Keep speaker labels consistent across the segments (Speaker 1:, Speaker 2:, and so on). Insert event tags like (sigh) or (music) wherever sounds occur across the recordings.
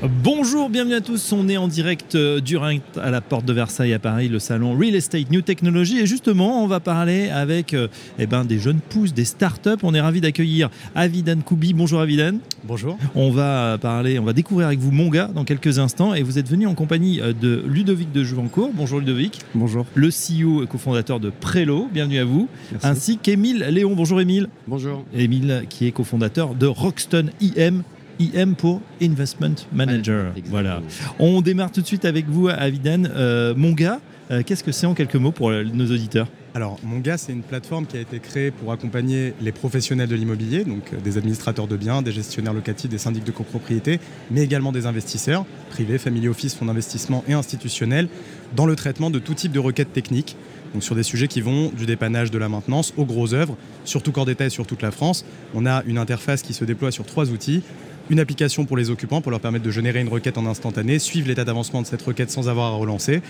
Speaker 1: Bonjour, bienvenue à tous. On est en direct euh, du Rhin à la porte de Versailles à Paris, le salon Real Estate New Technology. Et justement, on va parler avec euh, eh ben, des jeunes pousses, des startups. On est ravi d'accueillir Avidan Koubi. Bonjour Avidan.
Speaker 2: Bonjour.
Speaker 1: On va parler, on va découvrir avec vous Monga dans quelques instants. Et vous êtes venu en compagnie euh, de Ludovic de Jouvencourt. Bonjour Ludovic.
Speaker 2: Bonjour.
Speaker 1: Le CEO et cofondateur de Prelo. Bienvenue à vous.
Speaker 2: Merci.
Speaker 1: Ainsi qu'Émile Léon. Bonjour Émile.
Speaker 3: Bonjour.
Speaker 1: Émile qui est cofondateur de Rockstone IM. IM pour Investment Manager.
Speaker 3: Exactement.
Speaker 1: Voilà. On démarre tout de suite avec vous, Avidan. Euh, Monga, euh, qu'est-ce que c'est en quelques mots pour euh, nos auditeurs?
Speaker 2: Alors, Monga, c'est une plateforme qui a été créée pour accompagner les professionnels de l'immobilier, donc euh, des administrateurs de biens, des gestionnaires locatifs, des syndics de copropriété, mais également des investisseurs, privés, family office, fonds d'investissement et institutionnels, dans le traitement de tout type de requêtes techniques. Donc sur des sujets qui vont du dépannage de la maintenance aux grosses œuvres, sur tout corps d'état et sur toute la France. On a une interface qui se déploie sur trois outils. Une application pour les occupants pour leur permettre de générer une requête en instantané, suivre l'état d'avancement de cette requête sans avoir à relancer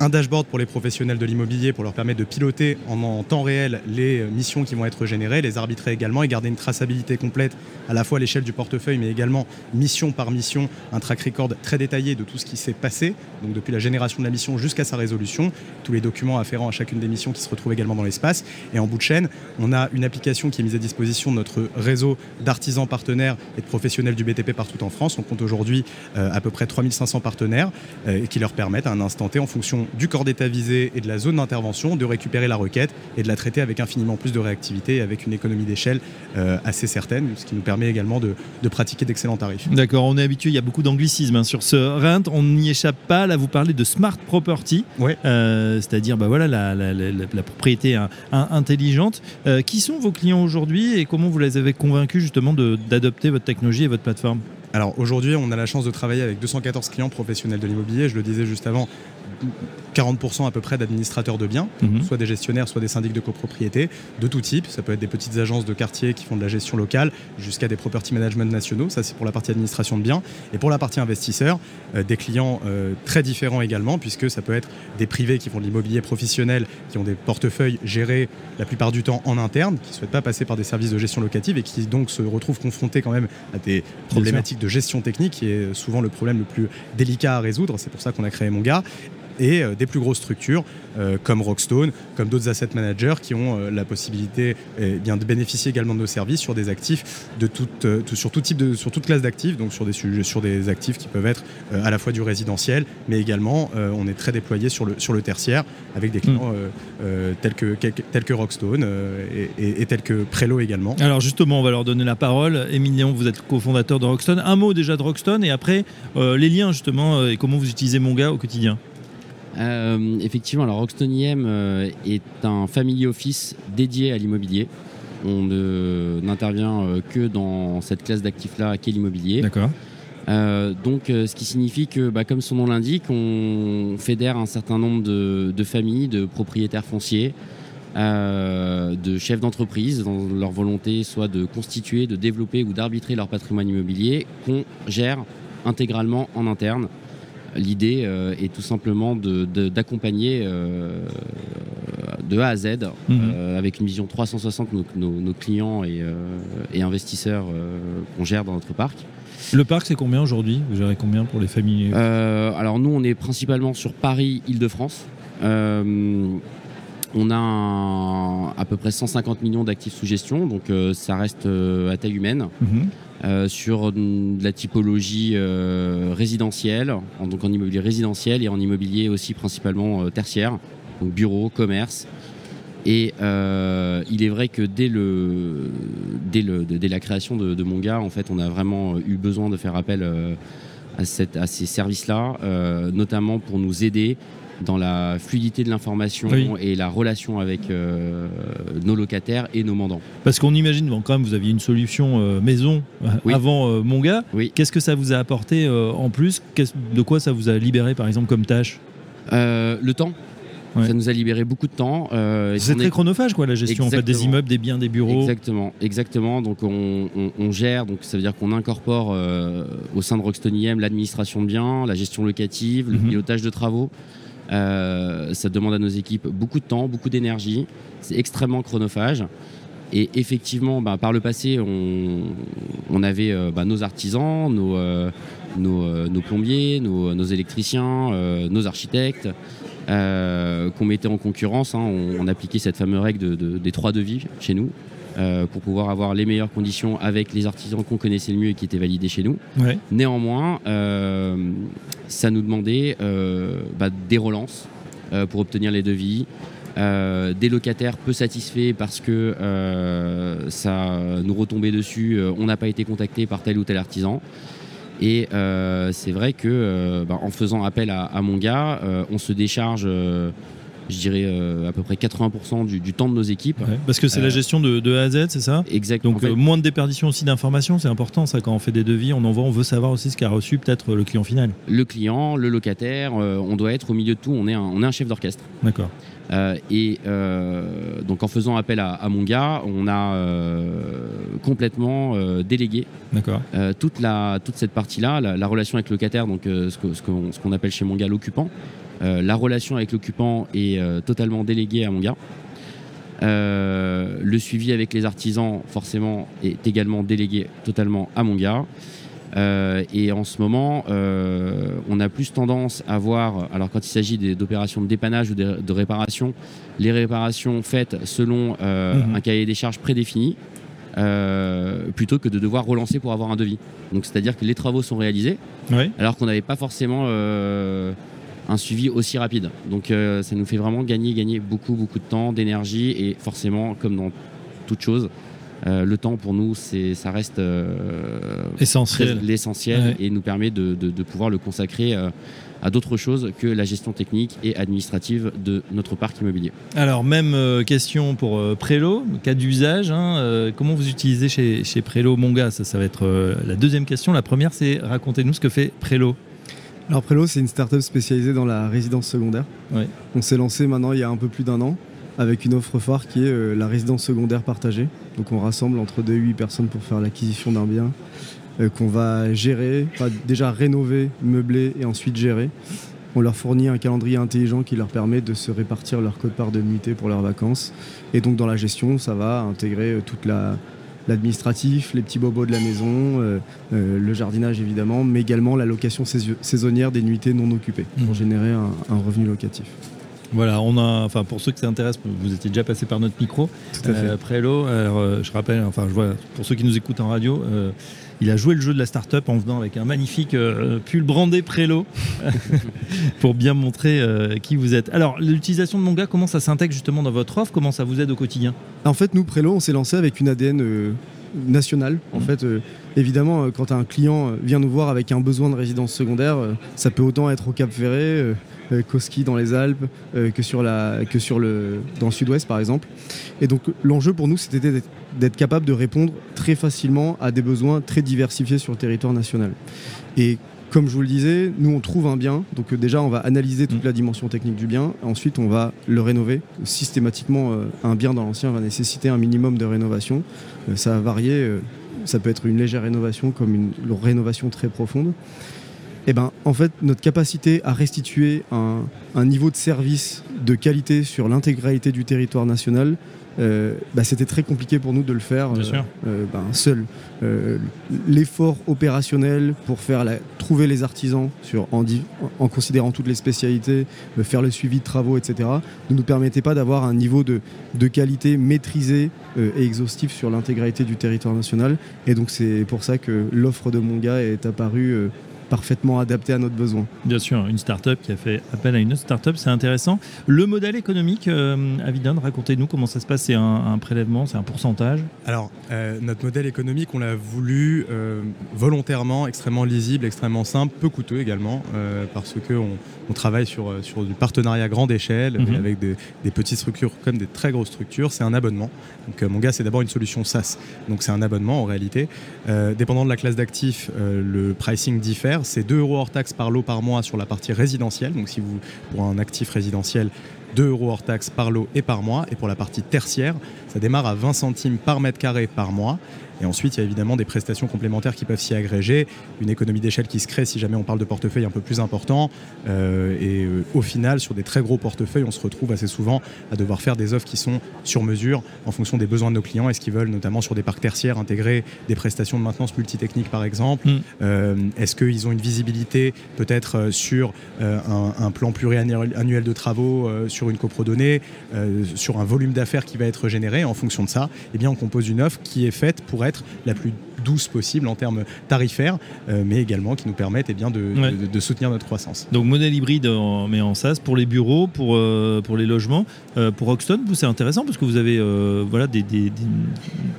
Speaker 2: un dashboard pour les professionnels de l'immobilier pour leur permettre de piloter en, temps réel les euh, missions qui vont être générées, les arbitrer également et garder une traçabilité complète à la fois à l'échelle du portefeuille mais également mission par mission, un track record très détaillé de tout ce qui s'est passé, donc depuis la génération de la mission jusqu'à sa résolution, tous les documents afférents à chacune des missions qui se retrouvent également dans l'espace. Et en bout de chaîne, on a une application qui est mise à disposition de notre réseau d'artisans partenaires et de professionnels du BTP partout en France. On compte aujourd'hui euh, à peu près 3500 partenaires euh, qui leur permettent à un instant T, en fonction du corps d'état visé et de la zone d'intervention, de récupérer la requête et de la traiter avec infiniment plus de réactivité et avec une économie d'échelle euh, assez certaine, ce qui nous permet également de, de pratiquer d'excellents tarifs.
Speaker 1: D'accord, on est habitué, il y a beaucoup d'anglicismes hein, sur ce Rent, on n'y échappe pas. Là, vous parlez de smart property,
Speaker 2: Ouais.
Speaker 1: euh, c'est-à-dire bah, voilà, la, la- la- la propriété hein, in- intelligente. Euh, qui sont vos clients aujourd'hui et comment vous les avez convaincus justement d'adopter votre technologie et votre plateforme?
Speaker 2: Alors aujourd'hui, on a la chance de travailler avec 214 clients professionnels de l'immobilier. Je le disais juste avant, 40% à peu près d'administrateurs de biens,
Speaker 1: Mhm.
Speaker 2: soit des gestionnaires, soit des syndics de copropriété, de tout type. Ça peut être des petites agences de quartier qui font de la gestion locale, jusqu'à des property management nationaux. Ça, c'est pour la partie administration de biens. Et pour la partie investisseur, euh, des clients euh, très différents également, puisque ça peut être des privés qui font de l'immobilier professionnel, qui ont des portefeuilles gérés la plupart du temps en interne, qui ne souhaitent pas passer par des services de gestion locative et qui donc se retrouvent confrontés quand même à des problématiques de gestion technique, qui est souvent le problème le plus délicat à résoudre. C'est pour ça qu'on a créé Monga et euh, des plus grosses structures euh, comme Rockstone, comme d'autres asset managers qui ont euh, la possibilité eh bien, de bénéficier également de nos services sur des actifs de toute, sur tout type de, sur toute classe d'actifs, donc sur des sujets, sur des actifs qui peuvent être à la fois du résidentiel, mais également on est très déployé sur le, sur le tertiaire avec des clients euh, tels, que, tels que Rockstone et, et- et tels que Prelo également.
Speaker 1: Alors justement, on va leur donner la parole. Émile Léon, vous êtes cofondateur de Rockstone. Un mot déjà de Rockstone et après euh, les liens justement et comment vous utilisez Monga au quotidien?
Speaker 3: Euh, effectivement, alors Rockstone IM euh, est un family office dédié à l'immobilier. On n'intervient euh, que dans cette classe d'actifs-là qu'est l'immobilier.
Speaker 1: D'accord.
Speaker 3: Donc, ce qui signifie que, bah, comme son nom l'indique, on fédère un certain nombre de, de familles, de propriétaires fonciers, de chefs d'entreprise dans leur volonté soit de constituer, de développer ou d'arbitrer leur patrimoine immobilier qu'on gère intégralement en interne. L'idée euh, est tout simplement de- de- d'accompagner euh, de A à Z,
Speaker 1: Mhm.
Speaker 3: euh, avec une vision 360 nos, nos- nos clients et, et investisseurs qu'on gère dans notre parc.
Speaker 1: Le parc, c'est combien aujourd'hui? Vous gérez combien pour les familles?
Speaker 3: Alors nous, on est principalement sur Paris, Île-de-France. On a un- à peu près 150 millions d'actifs sous gestion, donc euh, ça reste euh, à taille humaine.
Speaker 1: Mhm.
Speaker 3: Euh, sur la typologie euh, résidentielle, en- donc en immobilier résidentiel et en immobilier aussi principalement euh, tertiaire, donc bureau, commerce. Et il est vrai que dès, la création de, de Monga, en fait, on a vraiment eu besoin de faire appel à, ces services-là, notamment pour nous aider dans la fluidité de l'information
Speaker 1: Oui.
Speaker 3: et la relation avec euh, nos locataires et nos mandants.
Speaker 1: Parce qu'on imagine, bon, quand même, vous aviez une solution euh, maison euh,
Speaker 3: Oui.
Speaker 1: avant euh, Monga.
Speaker 3: Oui.
Speaker 1: Qu'est-ce que ça vous a apporté en plus? De quoi ça vous a libéré, par exemple, comme tâche?
Speaker 3: Le temps.
Speaker 1: Ouais.
Speaker 3: Ça nous a libéré beaucoup de temps. euh,
Speaker 1: C'est très
Speaker 3: est-
Speaker 1: chronophage, quoi, la gestion en fait, des immeubles, des biens, des bureaux.
Speaker 3: Exactement, exactement. Donc on, on- on gère, donc ça veut dire qu'on incorpore euh, au sein de Rockstone IM l'administration de biens, la gestion locative, le
Speaker 1: Mhm.
Speaker 3: pilotage de travaux. Euh, ça demande à nos équipes beaucoup de temps, beaucoup d'énergie. C'est extrêmement chronophage. Et effectivement, bah, par le passé, on, avait euh, bah, nos artisans, nos, euh, plombiers, nos, électriciens, nos architectes, qu'on mettait en concurrence. hein. On, appliquait cette fameuse règle de- de- des trois devis chez nous euh, pour pouvoir avoir les meilleures conditions avec les artisans qu'on connaissait le mieux et qui étaient validés chez nous.
Speaker 1: Ouais.
Speaker 3: Néanmoins, euh, ça nous demandait euh, bah, des relances pour obtenir les devis, des locataires peu satisfaits parce que ça nous retombait dessus, on n'a pas été contacté par tel ou tel artisan. Et euh, c'est vrai que euh, bah, en faisant appel à, à mon gars, euh, on se décharge, je dirais, euh, à peu près 80% du, du temps de nos équipes.
Speaker 1: Ouais, Parce que c'est la
Speaker 3: Euh,
Speaker 1: gestion de, de A à Z, c'est ça?
Speaker 3: Exactement.
Speaker 1: Donc
Speaker 3: En fait,
Speaker 1: euh, moins de déperdition aussi d'informations, c'est important ça quand on fait des devis, on envoie, on veut savoir aussi ce qu'a reçu peut-être le client final.
Speaker 3: le client, le locataire, euh, on doit être au milieu de tout, on est un, on est un chef d'orchestre.
Speaker 1: D'accord.
Speaker 3: Euh, et euh, donc en faisant appel à, à mon gars, on a euh, complètement délégué toute, la, toute cette partie-là, la, la relation avec le locataire, donc ce qu'on ce appelle chez mon gars l'occupant. La relation avec l'occupant est totalement déléguée à mon gars. Euh, le suivi avec les artisans, forcément, est également délégué totalement à mon gars. Euh, et en ce moment, euh, on a plus tendance à voir, alors quand il s'agit d'opérations de dépannage ou de, de réparation, les réparations faites selon euh,
Speaker 1: Mhm.
Speaker 3: un cahier des charges prédéfini, euh, plutôt que de devoir relancer pour avoir un devis. Donc c'est-à-dire que les travaux sont réalisés,
Speaker 1: Oui.
Speaker 3: alors qu'on n'avait pas forcément euh, un suivi aussi rapide. Donc euh, ça nous fait vraiment gagner, gagner beaucoup, beaucoup de temps, d'énergie et forcément, comme dans toute chose, euh, le temps pour nous, c'est, ça reste euh,
Speaker 1: Essentiel.
Speaker 3: l'essentiel
Speaker 1: Ouais.
Speaker 3: et nous permet de, de- de pouvoir le consacrer euh, à d'autres choses que la gestion technique et administrative de notre parc immobilier.
Speaker 1: Alors, même euh, question pour euh, Prélo, cas d'usage. hein, euh, comment vous utilisez chez, chez Prélo Monga? Ça, ça va être euh, la deuxième question. La première, c'est racontez-nous ce que fait Prélo.
Speaker 4: Alors Prélo, c'est une start-up spécialisée dans la résidence secondaire.
Speaker 1: Ouais.
Speaker 4: On s'est lancé maintenant il y a un peu plus d'un an avec une offre phare qui est euh, la résidence secondaire partagée. Donc on rassemble entre 2 et 8 personnes pour faire l'acquisition d'un bien euh, qu'on va gérer, enfin, déjà rénover, meubler et ensuite gérer. On leur fournit un calendrier intelligent qui leur permet de se répartir leur code-part de nuitée pour leurs vacances. Et donc dans la gestion, ça va intégrer euh, toute la l'administratif, les petits bobos de la maison, euh, euh, le jardinage évidemment, mais également la location saisonnière des nuitées non occupées pour générer un, un revenu locatif.
Speaker 1: Voilà, on a, enfin pour ceux que ça intéresse, vous étiez déjà passé par notre micro.
Speaker 4: Tout à fait.
Speaker 1: Euh, Prélo, alors, euh, je rappelle, enfin je vois, pour ceux qui nous écoutent en radio, euh, il a joué le jeu de la start-up en venant avec un magnifique euh, pull brandé Prélo (laughs) pour bien montrer euh, qui vous êtes. Alors l'utilisation de Monga, comment ça s'intègre justement dans votre offre? Comment ça vous aide au quotidien?
Speaker 4: En fait, nous, Prélo, on s'est lancé avec une ADN euh, nationale. En
Speaker 1: Mhm.
Speaker 4: fait, euh, évidemment, euh, quand un client euh, vient nous voir avec un besoin de résidence secondaire, euh, ça peut autant être au Cap Ferré, euh, qu'au ski dans les Alpes, que, sur la, que sur le, dans le sud-ouest, par exemple. Et donc, l'enjeu pour nous, c'était d'être- d'être capable de répondre très facilement à des besoins très diversifiés sur le territoire national. Et comme je vous le disais, nous on trouve un bien, donc euh, déjà on va analyser toute
Speaker 1: Mm.
Speaker 4: la dimension technique du bien, ensuite on va le rénover. Systématiquement, euh, un bien dans l'ancien va nécessiter un minimum de rénovation. Euh, ça va varier, ça peut être une légère rénovation comme une rénovation très profonde. Et ben, en fait, notre capacité à restituer un, un niveau de service de qualité sur l'intégralité du territoire national, euh, bah, c'était très compliqué pour nous de le faire euh, euh, ben, seul. Euh, L'effort opérationnel pour faire la- trouver les artisans sur, en, en considérant toutes les spécialités, euh, faire le suivi de travaux, etc., ne nous permettait pas d'avoir un niveau de, de qualité maîtrisé euh, et exhaustif sur l'intégralité du territoire national. Et donc c'est pour ça que l'offre de Monga est apparue euh, parfaitement adaptée à notre besoin.
Speaker 1: Bien sûr, une start-up qui a fait appel à une autre start-up, c'est intéressant. Le modèle économique, euh, Avidan, racontez-nous comment ça se passe. C'est un, un prélèvement, c'est un pourcentage
Speaker 2: Alors, euh, notre modèle économique, on l'a voulu euh, volontairement, extrêmement lisible, extrêmement simple, peu coûteux également, euh, parce que on, travaille sur, sur du partenariat grande échelle,
Speaker 1: Mhm.
Speaker 2: avec des, des petites structures comme des très grosses structures. C'est un abonnement. Donc, euh, mon gars, c'est d'abord une solution SaaS. Donc, c'est un abonnement en réalité. Euh, dépendant de la classe d'actifs, euh, le pricing diffère. C'est 2 euros hors taxe par lot par mois sur la partie résidentielle. Donc, si vous, pour un actif résidentiel, 2 euros hors taxe par lot et par mois. Et pour la partie tertiaire, ça démarre à 20 centimes par mètre carré par mois. Et ensuite, il y a évidemment des prestations complémentaires qui peuvent s'y agréger, une économie d'échelle qui se crée si jamais on parle de portefeuille un peu plus important. Euh, et euh, au final, sur des très gros portefeuilles, on se retrouve assez souvent à devoir faire des offres qui sont sur mesure en fonction des besoins de nos clients et ce qu'ils veulent, notamment sur des parcs tertiaires, intégrer des prestations de maintenance multitechnique par exemple.
Speaker 1: Mm.
Speaker 2: Euh, Est-ce qu'ils ont une visibilité peut-être sur un, un plan pluriannuel annuel de travaux, une coprodonnée, euh, sur un volume d'affaires qui va être généré. En fonction de ça, eh bien on compose une offre qui est faite pour être la plus douce possible en termes tarifaires, euh, mais également qui nous permettent eh bien, de,
Speaker 1: Ouais.
Speaker 2: de- de soutenir notre croissance.
Speaker 1: Donc modèle hybride en, mais en SaaS pour les bureaux, pour, euh, pour les logements. Euh, pour Rockstone, vous c'est intéressant parce que vous avez euh, voilà, des, des, des-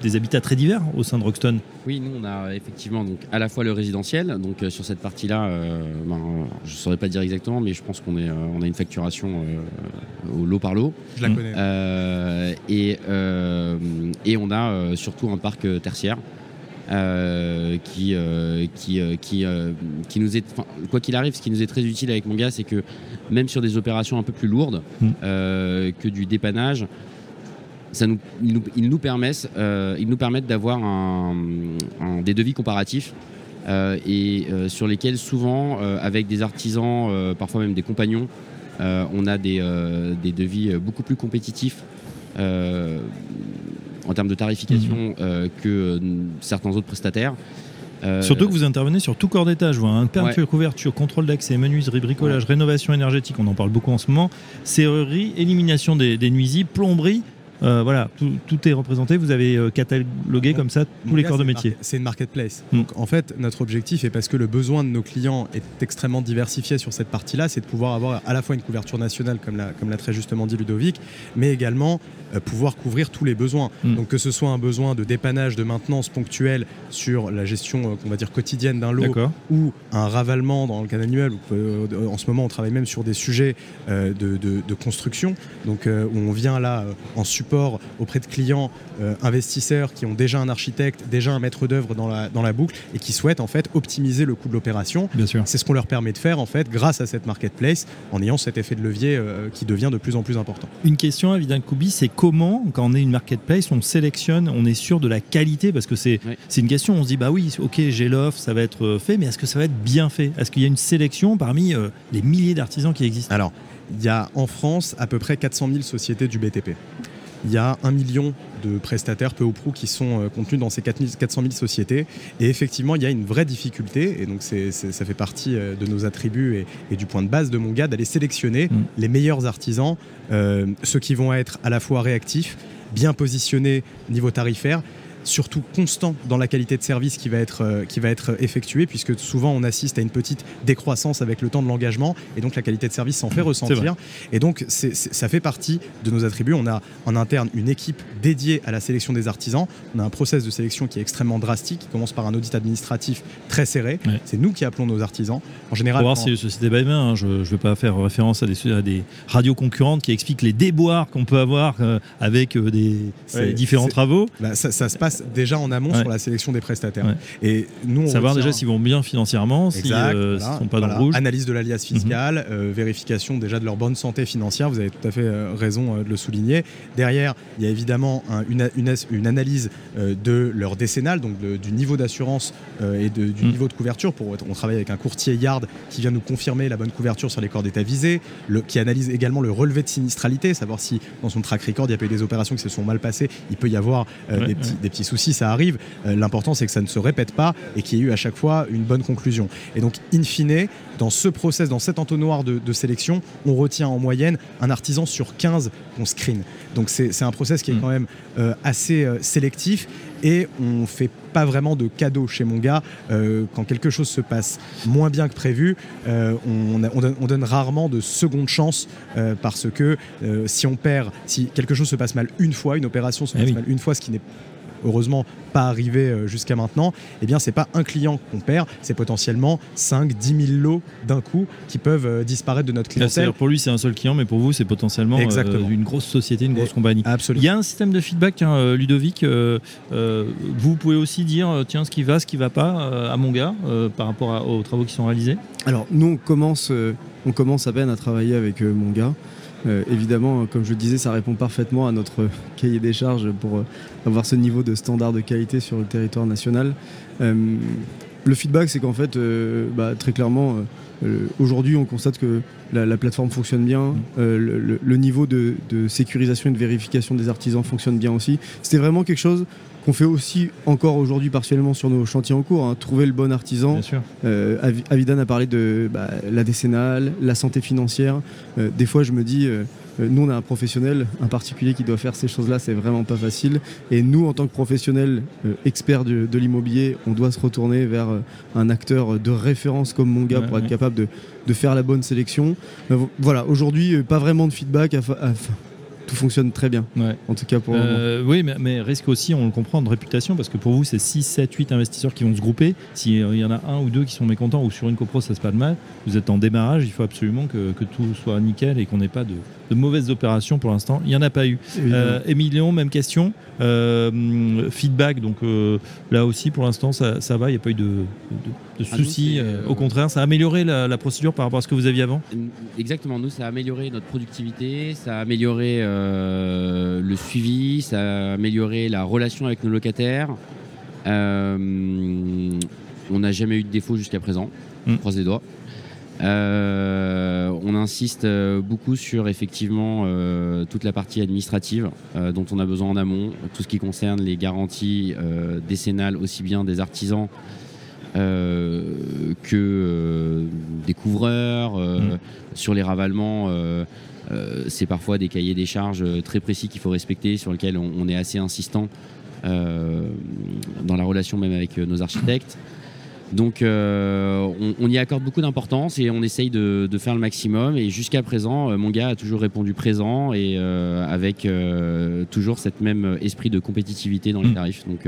Speaker 1: des habitats très divers au sein de Rockstone.
Speaker 3: Oui, nous on a effectivement donc à la fois le résidentiel, donc euh, sur cette partie-là, euh, ben, je ne saurais pas dire exactement, mais je pense qu'on est, euh, on a une facturation euh, au lot par lot.
Speaker 2: Je la
Speaker 1: Mm.
Speaker 2: connais.
Speaker 3: Euh, et, euh, et on a euh, surtout un parc tertiaire qui, euh, qui, euh, qui, euh, qui nous est, quoi qu'il arrive, ce qui nous est très utile avec mon gars, c'est que même sur des opérations un peu plus lourdes
Speaker 1: Mm.
Speaker 3: que du dépannage, ça nous, ils, nous, ils nous permettent, euh, ils nous permettent d'avoir un- un- des devis comparatifs euh, et euh, sur lesquels souvent, avec des artisans, parfois même des compagnons, on a des, des devis beaucoup plus compétitifs en termes de tarification euh, que euh, certains autres prestataires. Euh,
Speaker 1: Surtout que vous intervenez sur tout corps d'état. Je vois un peinture,
Speaker 3: Ouais.
Speaker 1: couverture, contrôle d'accès, menuiserie, bricolage, rénovation énergétique. On en parle beaucoup en ce moment. Serrurerie, élimination des, des nuisibles, plomberie. Euh, voilà, tout, tout est représenté. Vous avez euh, catalogué comme ça tous les corps de métier.
Speaker 2: C'est une marketplace.
Speaker 1: Mm.
Speaker 2: Donc en fait, notre objectif, et parce que le besoin de nos clients est extrêmement diversifié sur cette partie-là, c'est de pouvoir avoir à la fois une couverture nationale, comme l'a, comme très justement dit Ludovic, mais également euh, pouvoir couvrir tous les besoins.
Speaker 1: Mm.
Speaker 2: Donc que ce soit un besoin de dépannage, de maintenance ponctuelle sur la gestion, qu'on va dire, quotidienne d'un lot, ou un ravalement dans le cas annuel. euh, en ce moment, on travaille même sur des sujets de, de- de construction, donc où on vient là en support auprès de clients euh, investisseurs qui ont déjà un architecte, déjà un maître d'œuvre dans la, dans la boucle et qui souhaitent en fait optimiser le coût de l'opération.
Speaker 1: Bien sûr.
Speaker 2: C'est ce qu'on leur permet de faire en fait grâce à cette marketplace en ayant cet effet de levier euh, qui devient de plus en plus important.
Speaker 1: Une question, évidemment, Koubi, c'est comment, quand on est une marketplace, on sélectionne, on est sûr de la qualité? Parce que c'est c'est une question, on se dit, bah oui, ok, j'ai l'offre, ça va être euh, fait, mais est-ce que ça va être bien fait? Est-ce qu'il y a une sélection parmi euh, les milliers d'artisans qui existent?
Speaker 2: Alors, il y a en France à peu près 400 000 sociétés du BTP. Il y a un million de prestataires peu ou prou qui sont euh, contenus dans ces 4 000 400 000 sociétés. Et effectivement, il y a une vraie difficulté, et donc c'est- c'est- ça fait partie euh, de nos attributs et, et du point de base de mon gars, d'aller sélectionner
Speaker 1: Mm.
Speaker 2: les meilleurs artisans, euh, ceux qui vont être à la fois réactifs, bien positionnés niveau tarifaire, surtout constant dans la qualité de service qui va être, euh, qui va être effectuée, puisque souvent on assiste à une petite décroissance avec le temps de l'engagement, et donc la qualité de service s'en fait ressentir. Et donc ça fait partie de nos attributs. On a en interne une équipe dédiée à la sélection des artisans. On a un process de sélection qui est extrêmement drastique, qui commence par un audit administratif très serré.
Speaker 1: Ouais.
Speaker 2: C'est nous qui appelons nos artisans. En général,
Speaker 1: Pour voir si les sociétés by main, hein, je ne vais pas faire référence à des, à des radios concurrentes qui expliquent les déboires qu'on peut avoir euh, avec euh, des euh, différents travaux.
Speaker 2: bah, ça, ça se passe déjà en amont
Speaker 1: Ouais.
Speaker 2: sur la sélection des prestataires.
Speaker 1: Ouais.
Speaker 2: Et nous, on
Speaker 1: Savoir
Speaker 2: retient-
Speaker 1: déjà s'ils vont bien financièrement, s'ils
Speaker 2: voilà,
Speaker 1: sont pas dans le rouge.
Speaker 2: Analyse de l'alias
Speaker 1: Mhm.
Speaker 2: fiscal, euh, vérification déjà de leur bonne santé financière, vous avez tout à fait euh, raison euh, de le souligner. Derrière, il y a évidemment un- une, une as- une analyse euh, de leur décennale, donc de- du niveau d'assurance euh, et de- du
Speaker 1: Mhm.
Speaker 2: niveau de couverture. Pour, on travaille avec un courtier Yard qui vient nous confirmer la bonne couverture sur les corps d'état visés, le- qui analyse également le relevé de sinistralité, savoir si dans son track record il n'y a pas eu des opérations qui se sont mal passées, il peut y avoir euh,
Speaker 1: Ouais,
Speaker 2: des, petits, des petits soucis, ça arrive. Euh, L'important c'est que ça ne se répète pas et qu'il y ait eu à chaque fois une bonne conclusion. Et donc, in fine, dans ce process, dans cet entonnoir de, de sélection, on retient en moyenne un artisan sur 15 qu'on screen. Donc c'est un process qui est
Speaker 1: Mm.
Speaker 2: quand même euh, assez euh, sélectif et on fait pas vraiment de cadeaux chez mon gars. Euh, quand quelque chose se passe moins bien que prévu, euh, on, on donne, on donne rarement de seconde chance euh, parce que si on perd, si quelque chose se passe mal une fois, une opération se
Speaker 1: Eh
Speaker 2: passe
Speaker 1: oui.
Speaker 2: mal une fois, ce qui n'est heureusement pas arrivé euh, jusqu'à maintenant, eh bien c'est pas un client qu'on perd, c'est potentiellement 5, 10 000 lots d'un coup qui peuvent euh, disparaître de notre clientèle.
Speaker 1: c'est-à-dire pour lui, c'est un seul client, mais pour vous, c'est potentiellement euh,
Speaker 2: Exactement.
Speaker 1: une grosse société, une grosse
Speaker 2: Et-
Speaker 1: compagnie. Il
Speaker 2: Absolument.
Speaker 1: y a un système de feedback, euh, Ludovic. euh, euh, vous pouvez aussi dire, tiens, ce qui va, ce qui va pas euh, à mon gars euh, par rapport à- aux travaux qui sont réalisés?
Speaker 4: Alors nous on commence, euh, on commence à peine à travailler avec euh, mon gars. Euh, évidemment, comme je le disais, ça répond parfaitement à notre (laughs) cahier des charges pour euh, avoir ce niveau de standard de qualité sur le territoire national. Euh, le feedback, c'est qu'en fait, bah, très clairement, aujourd'hui, on constate que la, plateforme fonctionne bien, le, niveau de, de, sécurisation et de vérification des artisans fonctionne bien aussi. C'était vraiment quelque chose qu'on fait aussi encore aujourd'hui partiellement sur nos chantiers en cours. Hein. trouver le bon artisan. Euh, Avidan a parlé de bah, la décennale, la santé financière. Euh, des fois, je me dis, euh, nous, on a un professionnel, un particulier qui doit faire ces choses-là, c'est vraiment pas facile. Et nous, en tant que professionnels experts de, l'immobilier, on doit se retourner vers un acteur de référence comme mon gars pour être capable de, faire la bonne sélection. voilà, aujourd'hui, pas vraiment de feedback tout fonctionne très bien. En tout cas pour
Speaker 1: euh, Oui, mais, risque aussi, on le comprend, de réputation, parce que pour vous, c'est 6, 7, 8 investisseurs qui vont se grouper. S'il y en a un ou deux qui sont mécontents ou sur une copro, ça se passe mal, vous êtes en démarrage, il faut absolument que, tout soit nickel et qu'on n'ait pas de, mauvaises opérations pour l'instant. Il n'y en a pas eu. Euh, même question. Euh, feedback, donc euh, là aussi, pour l'instant, ça, va, il n'y a pas eu de, de, ah, soucis. au contraire, ça a amélioré la, la, procédure par rapport à ce que vous aviez avant?
Speaker 3: Exactement, nous, ça a amélioré notre productivité, ça a amélioré euh, le suivi, ça a amélioré la relation avec nos locataires. Euh, on n'a jamais eu de défaut jusqu'à présent. On mm. croise les doigts. Euh, on insiste beaucoup sur effectivement toute la partie administrative dont on a besoin en amont, tout ce qui concerne les garanties décennales aussi bien des artisans que des couvreurs, mm. sur les ravalements euh, c'est parfois des cahiers des charges euh, très précis qu'il faut respecter, sur lesquels on, est assez insistant euh, dans la relation même avec nos architectes. Donc on, y accorde beaucoup d'importance et on essaye de, faire le maximum. Et jusqu'à présent, mon gars a toujours répondu présent et avec toujours cette même esprit de compétitivité dans les mm. tarifs. Donc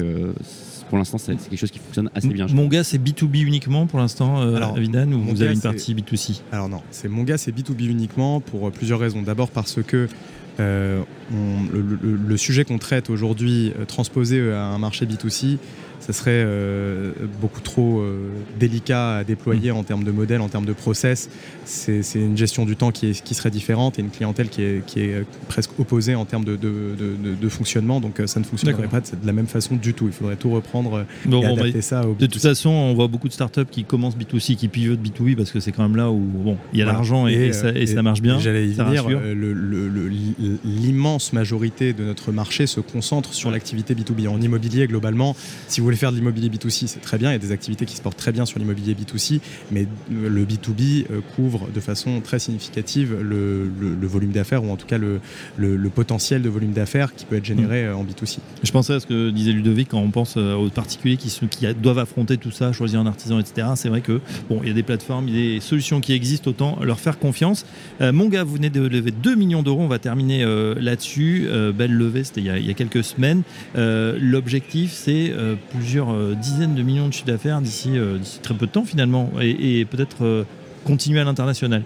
Speaker 3: pour l'instant, c'est quelque chose qui fonctionne assez bien.
Speaker 1: Mon gars, c'est B2B uniquement pour l'instant, euh, Avidan, ou vous avez une partie B2C
Speaker 2: Alors non, c'est mon gars, c'est B2B uniquement pour euh, plusieurs raisons. D'abord parce que euh, le, sujet qu'on traite aujourd'hui, transposé à un marché B2C, ça serait euh, beaucoup trop euh, délicat à déployer en termes de modèle, en termes de process. C'est une gestion du temps qui, est, qui, serait différente et une clientèle qui est, qui est presque opposée en termes de, de, fonctionnement. Donc euh, ça ne fonctionnerait pas de la même façon du tout. Il faudrait tout reprendre et adapter bah, ça. Au
Speaker 1: de toute façon, on voit beaucoup de startups qui commencent B2C, qui pivotent B2B parce que c'est quand même là où bon, il y a l'argent et, ça, marche bien.
Speaker 2: J'allais dire, l'immense majorité de notre marché se concentre sur l'activité B2B. En immobilier, globalement, si vous voulez faire de l'immobilier B2C, c'est très bien. Il y a des activités qui se portent très bien sur l'immobilier B2C, mais le B2B euh, couvre de façon très significative le, volume d'affaires ou en tout cas le, potentiel de volume d'affaires qui peut être généré mm. euh, en B2C.
Speaker 1: Je pensais à ce que disait Ludovic quand on pense euh, aux particuliers qui, qui doivent affronter tout ça, choisir un artisan, etc. C'est vrai que bon, il y a des plateformes, il y a des solutions qui existent, autant leur faire confiance. mon gars, vous venez de lever 2 millions d'euros, on va terminer là-dessus. belle levée, c'était il, il, y a quelques semaines. L'objectif, c'est plusieurs euh, dizaines de millions de chiffres d'affaires d'ici euh, très peu de temps finalement et, peut-être euh, continuer à l'international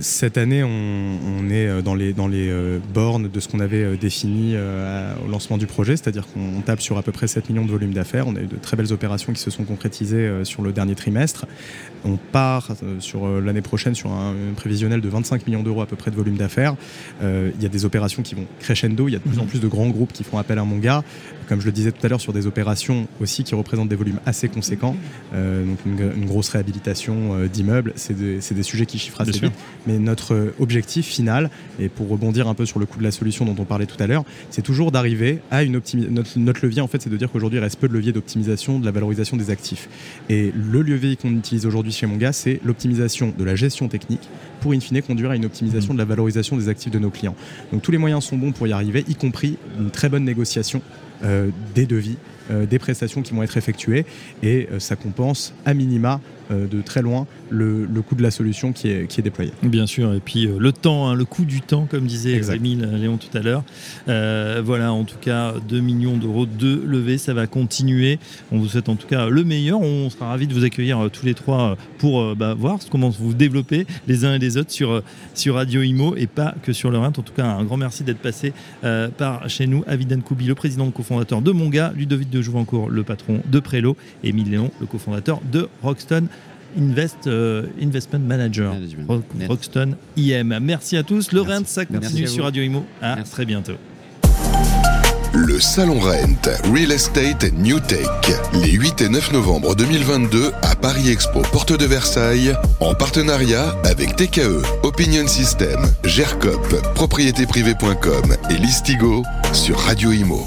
Speaker 2: cette année, on, est dans les, dans les bornes de ce qu'on avait défini au lancement du projet, c'est-à-dire qu'on tape sur à peu près 7 millions de volumes d'affaires. On a eu de très belles opérations qui se sont concrétisées sur le dernier trimestre. On part sur l'année prochaine sur un, prévisionnel de 25 millions d'euros à peu près de volume d'affaires. Il y a des opérations qui vont crescendo, il y a de plus en plus de grands groupes qui font appel à mon gars comme je le disais tout à l'heure, sur des opérations aussi qui représentent des volumes assez conséquents. Euh, donc une, grosse réhabilitation euh, d'immeubles, c'est des, sujets qui chiffrent assez vite. Mais notre objectif final, et pour rebondir un peu sur le coût de la solution dont on parlait tout à l'heure, c'est toujours d'arriver à une optimisation. Notre, levier, en fait, c'est de dire qu'aujourd'hui, il reste peu de leviers d'optimisation de la valorisation des actifs. Et le levier qu'on utilise aujourd'hui chez Monga, c'est l'optimisation de la gestion technique pour, in fine, conduire à une optimisation de la valorisation des actifs de nos clients. Donc tous les moyens sont bons pour y arriver, y compris une très bonne négociation euh, des devis, euh, des prestations qui vont être effectuées et euh, ça compense à minima de très loin le, coût de la solution qui est, qui est déployée.
Speaker 1: Bien sûr, et puis euh, le temps, hein, le coût du temps, comme disait Émile Léon tout à l'heure. Euh, voilà, en tout cas, 2 millions d'euros de levée, ça va continuer. On vous souhaite en tout cas le meilleur. On sera ravis de vous accueillir tous les trois pour bah, voir comment vous développez les uns et les autres sur, sur Radio Imo et pas que sur le Rhin. En tout cas, un grand merci d'être passé par chez nous. Avidan Koubi, le président cofondateur de Monga, Ludovic de Jouvencourt, le patron de Prélo, et Émile Léon, le cofondateur de Rockstone. Invest, euh, Investment Manager.
Speaker 3: Management.
Speaker 1: Rock-
Speaker 3: Net.
Speaker 1: Rockstone IM. Merci à tous. Le
Speaker 3: Merci.
Speaker 1: Rent, ça continue sur Radio Imo. À
Speaker 3: Merci.
Speaker 1: très bientôt.
Speaker 5: Le Salon Rent, Real Estate and New Tech, les 8 et 9 novembre 2022 à Paris Expo, porte de Versailles, en partenariat avec TKE, Opinion System, GERCOP, propriétéprivée.com et Listigo sur Radio Imo.